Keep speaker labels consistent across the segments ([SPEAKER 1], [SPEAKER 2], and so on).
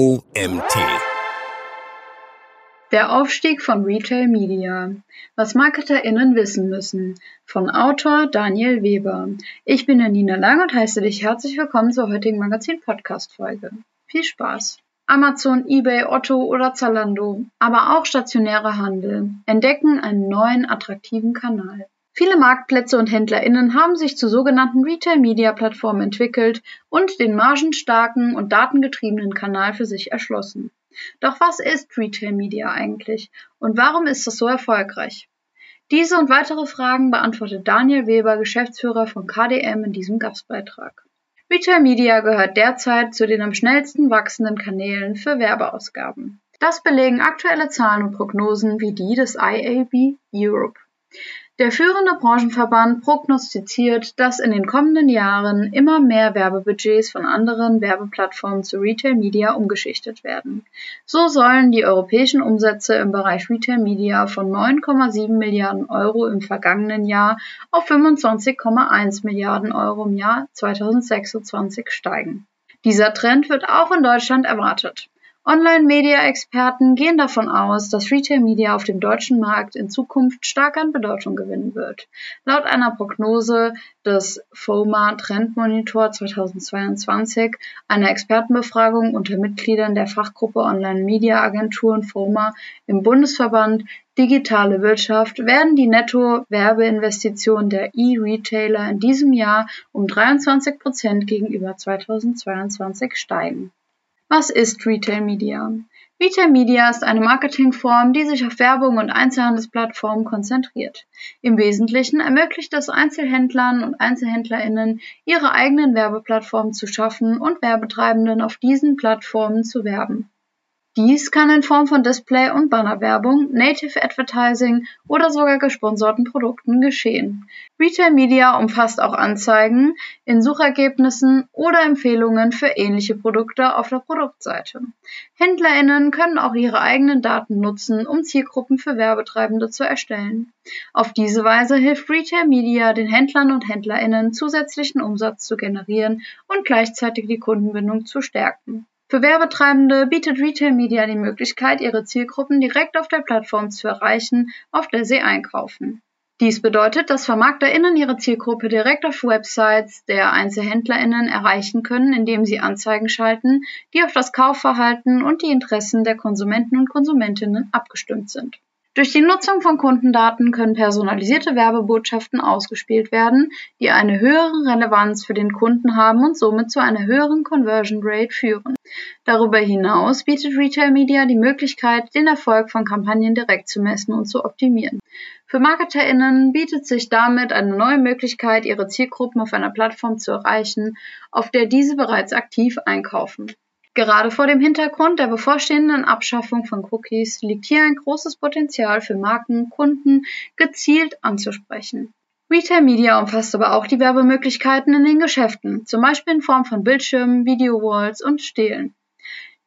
[SPEAKER 1] OMT.
[SPEAKER 2] Der Aufstieg von Retail Media. Was MarketerInnen wissen müssen. Von Autor Daniel Weber. Ich bin Nina Lang und heiße dich herzlich willkommen zur heutigen Magazin-Podcast-Folge. Viel Spaß! Amazon, eBay, Otto oder Zalando, aber auch stationäre Handel entdecken einen neuen attraktiven Kanal. Viele Marktplätze und HändlerInnen haben sich zu sogenannten Retail-Media-Plattformen entwickelt und den margenstarken und datengetriebenen Kanal für sich erschlossen. Doch was ist Retail Media eigentlich und warum ist das so erfolgreich? Diese und weitere Fragen beantwortet Daniel Weber, Geschäftsführer von KDM, in diesem Gastbeitrag. Retail Media gehört derzeit zu den am schnellsten wachsenden Kanälen für Werbeausgaben. Das belegen aktuelle Zahlen und Prognosen wie die des IAB Europe. Der führende Branchenverband prognostiziert, dass in den kommenden Jahren immer mehr Werbebudgets von anderen Werbeplattformen zu Retail Media umgeschichtet werden. So sollen die europäischen Umsätze im Bereich Retail Media von 9,7 Milliarden Euro im vergangenen Jahr auf 25,1 Milliarden Euro im Jahr 2026 steigen. Dieser Trend wird auch in Deutschland erwartet. Online-Media-Experten gehen davon aus, dass Retail-Media auf dem deutschen Markt in Zukunft stark an Bedeutung gewinnen wird. Laut einer Prognose des FOMA Trendmonitor 2022, einer Expertenbefragung unter Mitgliedern der Fachgruppe Online-Media-Agenturen FOMA im Bundesverband Digitale Wirtschaft, werden die Netto-Werbeinvestitionen der E-Retailer in diesem Jahr um 23 Prozent gegenüber 2022 steigen. Was ist Retail Media? Retail Media ist eine Marketingform, die sich auf Werbung und Einzelhandelsplattformen konzentriert. Im Wesentlichen ermöglicht es Einzelhändlern und Einzelhändlerinnen, ihre eigenen Werbeplattformen zu schaffen und Werbetreibenden auf diesen Plattformen zu werben. Dies kann in Form von Display- und Bannerwerbung, Native Advertising oder sogar gesponserten Produkten geschehen. Retail Media umfasst auch Anzeigen in Suchergebnissen oder Empfehlungen für ähnliche Produkte auf der Produktseite. HändlerInnen können auch ihre eigenen Daten nutzen, um Zielgruppen für Werbetreibende zu erstellen. Auf diese Weise hilft Retail Media den Händlern und HändlerInnen zusätzlichen Umsatz zu generieren und gleichzeitig die Kundenbindung zu stärken. Für Werbetreibende bietet Retail Media die Möglichkeit, ihre Zielgruppen direkt auf der Plattform zu erreichen, auf der sie einkaufen. Dies bedeutet, dass VermarkterInnen ihre Zielgruppe direkt auf Websites der EinzelhändlerInnen erreichen können, indem sie Anzeigen schalten, die auf das Kaufverhalten und die Interessen der Konsumenten und Konsumentinnen abgestimmt sind. Durch die Nutzung von Kundendaten können personalisierte Werbebotschaften ausgespielt werden, die eine höhere Relevanz für den Kunden haben und somit zu einer höheren Conversion Rate führen. Darüber hinaus bietet Retail Media die Möglichkeit, den Erfolg von Kampagnen direkt zu messen und zu optimieren. Für MarketerInnen bietet sich damit eine neue Möglichkeit, ihre Zielgruppen auf einer Plattform zu erreichen, auf der diese bereits aktiv einkaufen. Gerade vor dem Hintergrund der bevorstehenden Abschaffung von Cookies liegt hier ein großes Potenzial für Marken, Kunden gezielt anzusprechen. Retail Media umfasst aber auch die Werbemöglichkeiten in den Geschäften, zum Beispiel in Form von Bildschirmen, Video-Walls und Stelen.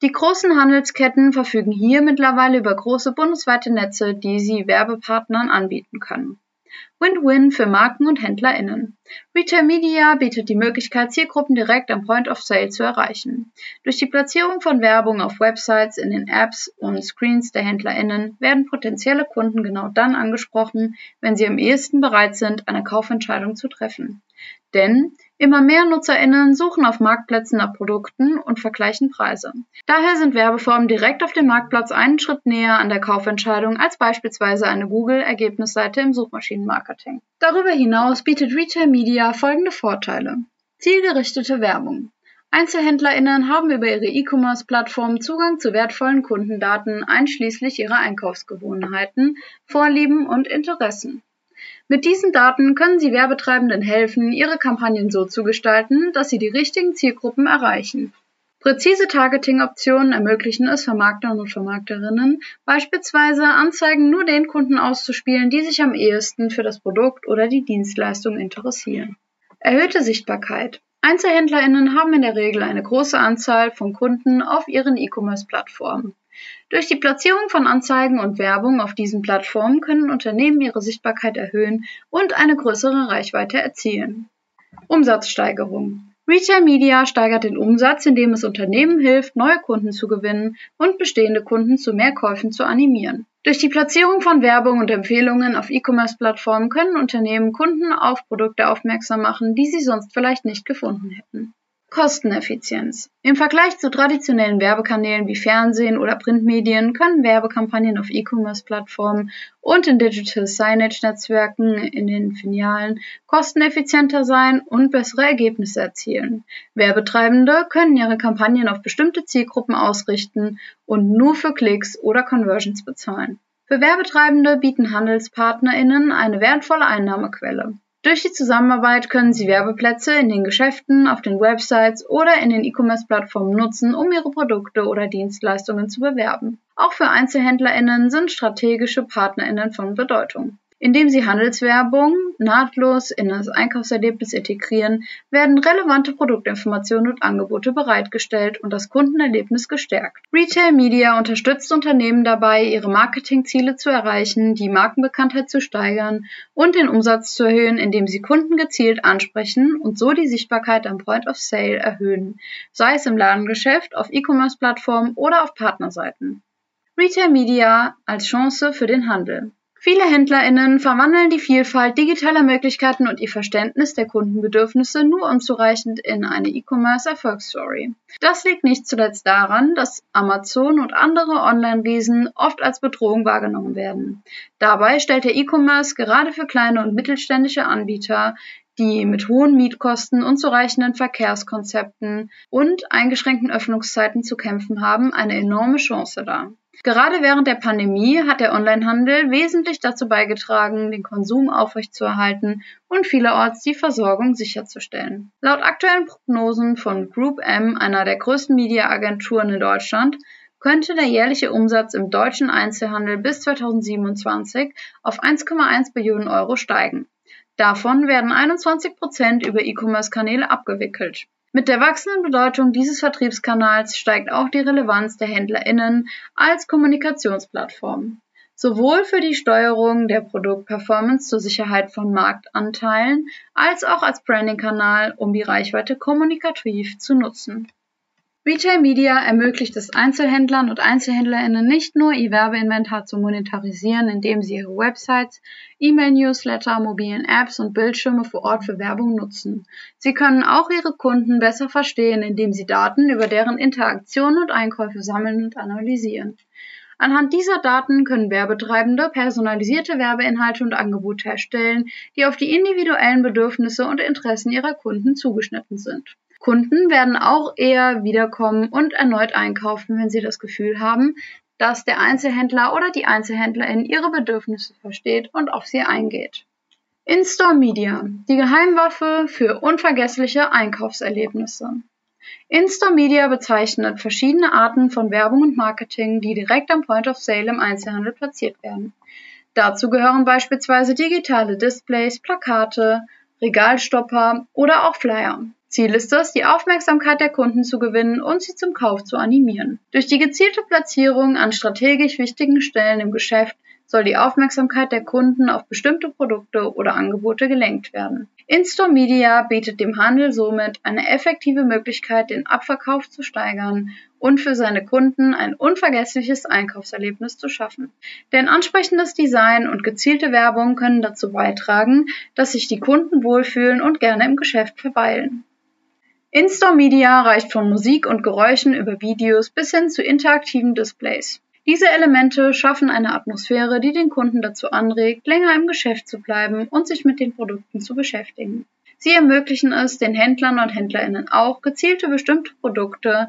[SPEAKER 2] Die großen Handelsketten verfügen hier mittlerweile über große bundesweite Netze, die sie Werbepartnern anbieten können. Win-Win für Marken und HändlerInnen. Retail Media bietet die Möglichkeit, Zielgruppen direkt am Point of Sale zu erreichen. Durch die Platzierung von Werbung auf Websites, in den Apps und Screens der HändlerInnen werden potenzielle Kunden genau dann angesprochen, wenn sie am ehesten bereit sind, eine Kaufentscheidung zu treffen. Denn immer mehr NutzerInnen suchen auf Marktplätzen nach Produkten und vergleichen Preise. Daher sind Werbeformen direkt auf dem Marktplatz einen Schritt näher an der Kaufentscheidung als beispielsweise eine Google-Ergebnisseite im Suchmaschinenmarketing. Darüber hinaus bietet Retail Media folgende Vorteile. Zielgerichtete Werbung. EinzelhändlerInnen haben über ihre E-Commerce-Plattform Zugang zu wertvollen Kundendaten einschließlich ihrer Einkaufsgewohnheiten, Vorlieben und Interessen. Mit diesen Daten können Sie Werbetreibenden helfen, ihre Kampagnen so zu gestalten, dass sie die richtigen Zielgruppen erreichen. Präzise Targeting-Optionen ermöglichen es Vermarktern und Vermarkterinnen, beispielsweise Anzeigen nur den Kunden auszuspielen, die sich am ehesten für das Produkt oder die Dienstleistung interessieren. Erhöhte Sichtbarkeit. Einzelhändlerinnen haben in der Regel eine große Anzahl von Kunden auf ihren E-Commerce-Plattformen. Durch die Platzierung von Anzeigen und Werbung auf diesen Plattformen können Unternehmen ihre Sichtbarkeit erhöhen und eine größere Reichweite erzielen. Umsatzsteigerung. Retail Media steigert den Umsatz, indem es Unternehmen hilft, neue Kunden zu gewinnen und bestehende Kunden zu mehr Käufen zu animieren. Durch die Platzierung von Werbung und Empfehlungen auf E-Commerce-Plattformen können Unternehmen Kunden auf Produkte aufmerksam machen, die sie sonst vielleicht nicht gefunden hätten. Kosteneffizienz. Im Vergleich zu traditionellen Werbekanälen wie Fernsehen oder Printmedien können Werbekampagnen auf E-Commerce-Plattformen und in Digital Signage-Netzwerken in den Filialen kosteneffizienter sein und bessere Ergebnisse erzielen. Werbetreibende können ihre Kampagnen auf bestimmte Zielgruppen ausrichten und nur für Klicks oder Conversions bezahlen. Für Werbetreibende bieten HandelspartnerInnen eine wertvolle Einnahmequelle. Durch die Zusammenarbeit können Sie Werbeplätze in den Geschäften, auf den Websites oder in den E-Commerce-Plattformen nutzen, um Ihre Produkte oder Dienstleistungen zu bewerben. Auch für EinzelhändlerInnen sind strategische PartnerInnen von Bedeutung. Indem sie Handelswerbung nahtlos in das Einkaufserlebnis integrieren, werden relevante Produktinformationen und Angebote bereitgestellt und das Kundenerlebnis gestärkt. Retail Media unterstützt Unternehmen dabei, ihre Marketingziele zu erreichen, die Markenbekanntheit zu steigern und den Umsatz zu erhöhen, indem sie Kunden gezielt ansprechen und so die Sichtbarkeit am Point of Sale erhöhen, sei es im Ladengeschäft, auf E-Commerce-Plattformen oder auf Partnerseiten. Retail Media als Chance für den Handel. Viele HändlerInnen verwandeln die Vielfalt digitaler Möglichkeiten und ihr Verständnis der Kundenbedürfnisse nur unzureichend in eine E-Commerce-Erfolgsstory. Das liegt nicht zuletzt daran, dass Amazon und andere Online-Riesen oft als Bedrohung wahrgenommen werden. Dabei stellt der E-Commerce gerade für kleine und mittelständische Anbieter die mit hohen Mietkosten, unzureichenden Verkehrskonzepten und eingeschränkten Öffnungszeiten zu kämpfen haben, eine enorme Chance dar. Gerade während der Pandemie hat der Onlinehandel wesentlich dazu beigetragen, den Konsum aufrechtzuerhalten und vielerorts die Versorgung sicherzustellen. Laut aktuellen Prognosen von Group M, einer der größten Mediaagenturen in Deutschland, könnte der jährliche Umsatz im deutschen Einzelhandel bis 2027 auf 1,1 Billionen Euro steigen. Davon werden 21 Prozent über E-Commerce-Kanäle abgewickelt. Mit der wachsenden Bedeutung dieses Vertriebskanals steigt auch die Relevanz der HändlerInnen als Kommunikationsplattform. Sowohl für die Steuerung der Produktperformance zur Sicherheit von Marktanteilen als auch als Branding-Kanal, um die Reichweite kommunikativ zu nutzen. Retail Media ermöglicht es Einzelhändlern und Einzelhändlerinnen nicht nur, ihr Werbeinventar zu monetarisieren, indem sie ihre Websites, E-Mail-Newsletter, mobilen Apps und Bildschirme vor Ort für Werbung nutzen. Sie können auch ihre Kunden besser verstehen, indem sie Daten über deren Interaktionen und Einkäufe sammeln und analysieren. Anhand dieser Daten können Werbetreibende personalisierte Werbeinhalte und Angebote erstellen, die auf die individuellen Bedürfnisse und Interessen ihrer Kunden zugeschnitten sind. Kunden werden auch eher wiederkommen und erneut einkaufen, wenn sie das Gefühl haben, dass der Einzelhändler oder die Einzelhändlerin ihre Bedürfnisse versteht und auf sie eingeht. In-Store Media, die Geheimwaffe für unvergessliche Einkaufserlebnisse. In-Store Media bezeichnet verschiedene Arten von Werbung und Marketing, die direkt am Point of Sale im Einzelhandel platziert werden. Dazu gehören beispielsweise digitale Displays, Plakate, Regalstopper oder auch Flyer. Ziel ist es, die Aufmerksamkeit der Kunden zu gewinnen und sie zum Kauf zu animieren. Durch die gezielte Platzierung an strategisch wichtigen Stellen im Geschäft soll die Aufmerksamkeit der Kunden auf bestimmte Produkte oder Angebote gelenkt werden. In-Store Media bietet dem Handel somit eine effektive Möglichkeit, den Abverkauf zu steigern und für seine Kunden ein unvergessliches Einkaufserlebnis zu schaffen. Denn ansprechendes Design und gezielte Werbung können dazu beitragen, dass sich die Kunden wohlfühlen und gerne im Geschäft verweilen. In-Store Media reicht von Musik und Geräuschen über Videos bis hin zu interaktiven Displays. Diese Elemente schaffen eine Atmosphäre, die den Kunden dazu anregt, länger im Geschäft zu bleiben und sich mit den Produkten zu beschäftigen. Sie ermöglichen es den Händlern und Händlerinnen auch, gezielte bestimmte Produkte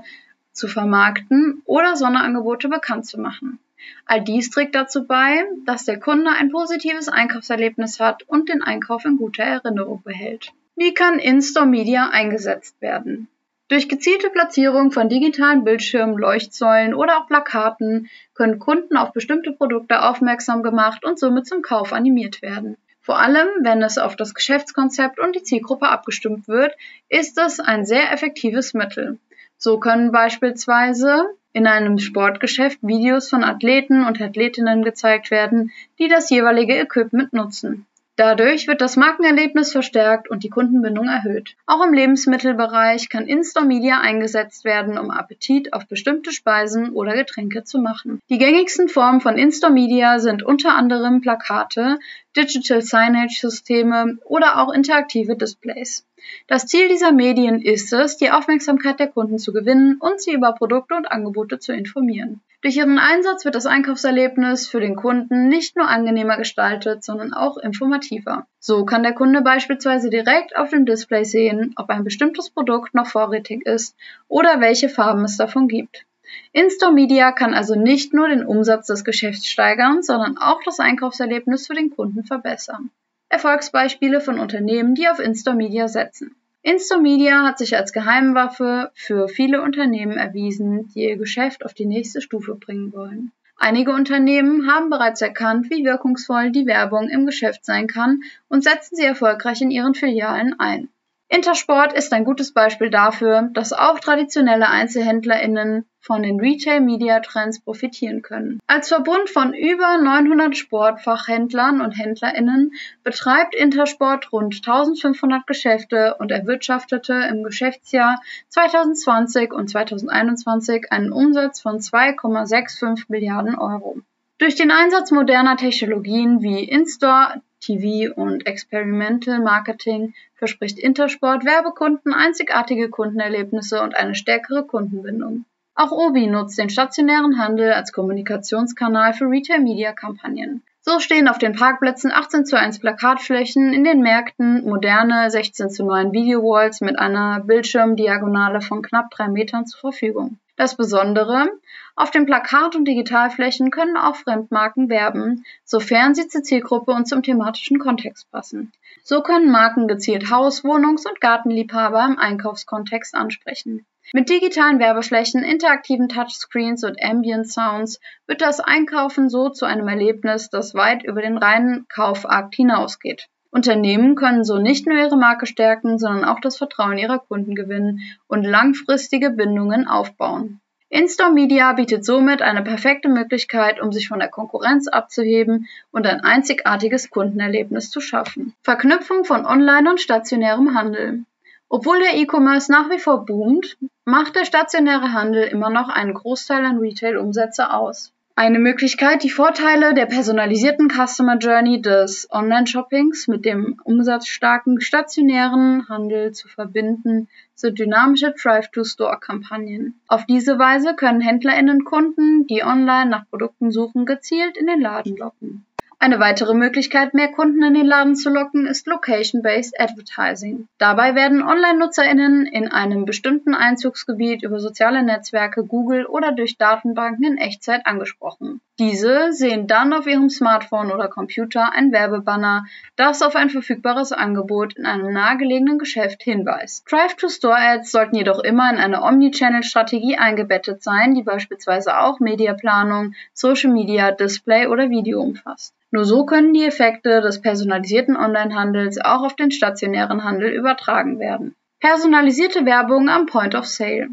[SPEAKER 2] zu vermarkten oder Sonderangebote bekannt zu machen. All dies trägt dazu bei, dass der Kunde ein positives Einkaufserlebnis hat und den Einkauf in guter Erinnerung behält. Wie kann In-Store Media eingesetzt werden? Durch gezielte Platzierung von digitalen Bildschirmen, Leuchtsäulen oder auch Plakaten können Kunden auf bestimmte Produkte aufmerksam gemacht und somit zum Kauf animiert werden. Vor allem, wenn es auf das Geschäftskonzept und die Zielgruppe abgestimmt wird, ist es ein sehr effektives Mittel. So können beispielsweise in einem Sportgeschäft Videos von Athleten und Athletinnen gezeigt werden, die das jeweilige Equipment nutzen. Dadurch wird das Markenerlebnis verstärkt und die Kundenbindung erhöht. Auch im Lebensmittelbereich kann In-Store Media eingesetzt werden, um Appetit auf bestimmte Speisen oder Getränke zu machen. Die gängigsten Formen von In-Store Media sind unter anderem Plakate, Digital Signage Systeme oder auch interaktive Displays. Das Ziel dieser Medien ist es, die Aufmerksamkeit der Kunden zu gewinnen und sie über Produkte und Angebote zu informieren. Durch ihren Einsatz wird das Einkaufserlebnis für den Kunden nicht nur angenehmer gestaltet, sondern auch informativer. So kann der Kunde beispielsweise direkt auf dem Display sehen, ob ein bestimmtes Produkt noch vorrätig ist oder welche Farben es davon gibt. In-Store Media kann also nicht nur den Umsatz des Geschäfts steigern, sondern auch das Einkaufserlebnis für den Kunden verbessern. Erfolgsbeispiele von Unternehmen, die auf In-Store Media setzen. In-Store Media hat sich als Geheimwaffe für viele Unternehmen erwiesen, die ihr Geschäft auf die nächste Stufe bringen wollen. Einige Unternehmen haben bereits erkannt, wie wirkungsvoll die Werbung im Geschäft sein kann und setzen sie erfolgreich in ihren Filialen ein. Intersport ist ein gutes Beispiel dafür, dass auch traditionelle EinzelhändlerInnen von den Retail-Media-Trends profitieren können. Als Verbund von über 900 Sportfachhändlern und HändlerInnen betreibt Intersport rund 1500 Geschäfte und erwirtschaftete im Geschäftsjahr 2020 und 2021 einen Umsatz von 2,65 Milliarden Euro. Durch den Einsatz moderner Technologien wie In-Store, TV und Experimental Marketing verspricht Intersport Werbekunden einzigartige Kundenerlebnisse und eine stärkere Kundenbindung. Auch Obi nutzt den stationären Handel als Kommunikationskanal für Retail-Media-Kampagnen. So stehen auf den Parkplätzen 18 zu 1 Plakatflächen, in den Märkten moderne 16 zu 9 Video-Walls mit einer Bildschirmdiagonale von knapp drei Metern zur Verfügung. Das Besondere, auf den Plakat- und Digitalflächen können auch Fremdmarken werben, sofern sie zur Zielgruppe und zum thematischen Kontext passen. So können Marken gezielt Haus-, Wohnungs- und Gartenliebhaber im Einkaufskontext ansprechen. Mit digitalen Werbeflächen, interaktiven Touchscreens und Ambient Sounds wird das Einkaufen so zu einem Erlebnis, das weit über den reinen Kaufakt hinausgeht. Unternehmen können so nicht nur ihre Marke stärken, sondern auch das Vertrauen ihrer Kunden gewinnen und langfristige Bindungen aufbauen. In-Store Media bietet somit eine perfekte Möglichkeit, um sich von der Konkurrenz abzuheben und ein einzigartiges Kundenerlebnis zu schaffen. Verknüpfung von Online- und stationärem Handel. Obwohl der E-Commerce nach wie vor boomt, macht der stationäre Handel immer noch einen Großteil an Retail-Umsätze aus. Eine Möglichkeit, die Vorteile der personalisierten Customer Journey des Online-Shoppings mit dem umsatzstarken stationären Handel zu verbinden, sind dynamische Drive-to-Store-Kampagnen. Auf diese Weise können HändlerInnen Kunden, die online nach Produkten suchen, gezielt in den Laden locken. Eine weitere Möglichkeit, mehr Kunden in den Laden zu locken, ist Location-Based Advertising. Dabei werden Online-NutzerInnen in einem bestimmten Einzugsgebiet über soziale Netzwerke, Google oder durch Datenbanken in Echtzeit angesprochen. Diese sehen dann auf ihrem Smartphone oder Computer ein Werbebanner, das auf ein verfügbares Angebot in einem nahegelegenen Geschäft hinweist. Drive-to-Store-Ads sollten jedoch immer in eine Omnichannel-Strategie eingebettet sein, die beispielsweise auch Mediaplanung, Social Media, Display oder Video umfasst. Nur so können die Effekte des personalisierten Onlinehandels auch auf den stationären Handel übertragen werden. Personalisierte Werbung am Point of Sale.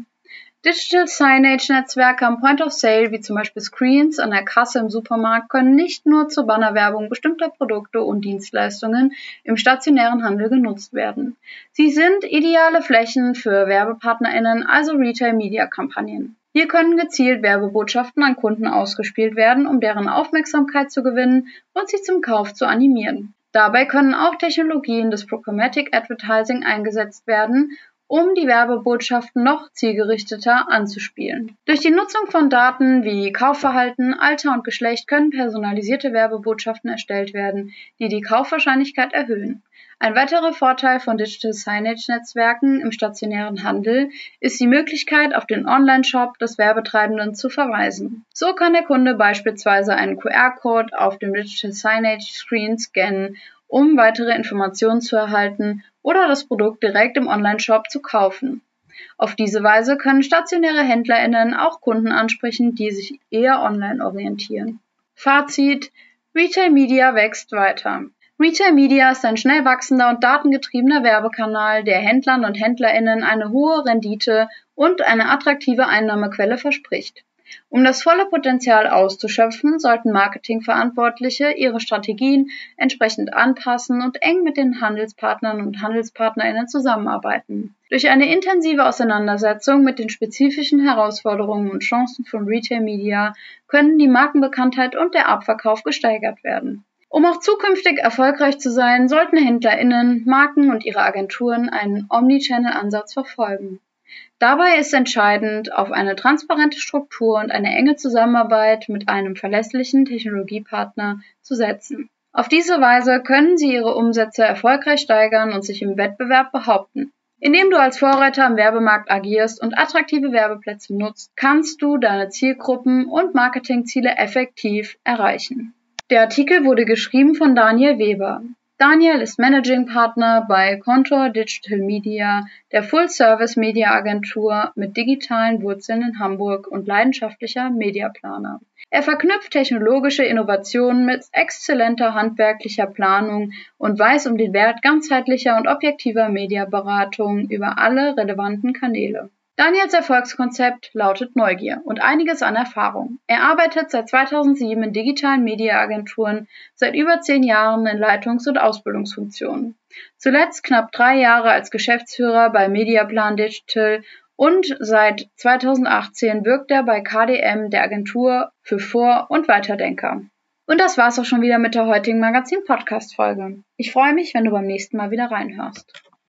[SPEAKER 2] Digital Signage-Netzwerke am Point of Sale, wie zum Beispiel Screens an der Kasse im Supermarkt, können nicht nur zur Bannerwerbung bestimmter Produkte und Dienstleistungen im stationären Handel genutzt werden. Sie sind ideale Flächen für WerbepartnerInnen, also Retail-Media-Kampagnen. Hier können gezielt Werbebotschaften an Kunden ausgespielt werden, um deren Aufmerksamkeit zu gewinnen und sie zum Kauf zu animieren. Dabei können auch Technologien des Programmatic Advertising eingesetzt werden, um die Werbebotschaften noch zielgerichteter anzuspielen. Durch die Nutzung von Daten wie Kaufverhalten, Alter und Geschlecht können personalisierte Werbebotschaften erstellt werden, die die Kaufwahrscheinlichkeit erhöhen. Ein weiterer Vorteil von Digital Signage-Netzwerken im stationären Handel ist die Möglichkeit, auf den Online-Shop des Werbetreibenden zu verweisen. So kann der Kunde beispielsweise einen QR-Code auf dem Digital Signage-Screen scannen, um weitere Informationen zu erhalten oder das Produkt direkt im Online-Shop zu kaufen. Auf diese Weise können stationäre HändlerInnen auch Kunden ansprechen, die sich eher online orientieren. Fazit Retail Media wächst weiter. Retail Media ist ein schnell wachsender und datengetriebener Werbekanal, der Händlern und HändlerInnen eine hohe Rendite und eine attraktive Einnahmequelle verspricht. Um das volle Potenzial auszuschöpfen, sollten Marketingverantwortliche ihre Strategien entsprechend anpassen und eng mit den Handelspartnern und Handelspartnerinnen zusammenarbeiten. Durch eine intensive Auseinandersetzung mit den spezifischen Herausforderungen und Chancen von Retail Media können die Markenbekanntheit und der Abverkauf gesteigert werden. Um auch zukünftig erfolgreich zu sein, sollten HändlerInnen, Marken und ihre Agenturen einen Omnichannel-Ansatz verfolgen. Dabei ist entscheidend, auf eine transparente Struktur und eine enge Zusammenarbeit mit einem verlässlichen Technologiepartner zu setzen. Auf diese Weise können Sie Ihre Umsätze erfolgreich steigern und sich im Wettbewerb behaupten. Indem du als Vorreiter am Werbemarkt agierst und attraktive Werbeplätze nutzt, kannst du deine Zielgruppen und Marketingziele effektiv erreichen. Der Artikel wurde geschrieben von Daniel Weber. Daniel ist Managing Partner bei Contour Digital Media, der Full-Service-Media-Agentur mit digitalen Wurzeln in Hamburg und leidenschaftlicher Mediaplaner. Er verknüpft technologische Innovationen mit exzellenter handwerklicher Planung und weiß um den Wert ganzheitlicher und objektiver Mediaberatung über alle relevanten Kanäle. Daniels Erfolgskonzept lautet Neugier und einiges an Erfahrung. Er arbeitet seit 2007 in digitalen Mediaagenturen, seit über zehn Jahren in Leitungs- und Ausbildungsfunktionen. Zuletzt knapp drei Jahre als Geschäftsführer bei Mediaplan Digital und seit 2018 wirkt er bei KDM, der Agentur für Vor- und Weiterdenker. Und das war's auch schon wieder mit der heutigen Magazin-Podcast-Folge. Ich freue mich, wenn du beim nächsten Mal wieder reinhörst.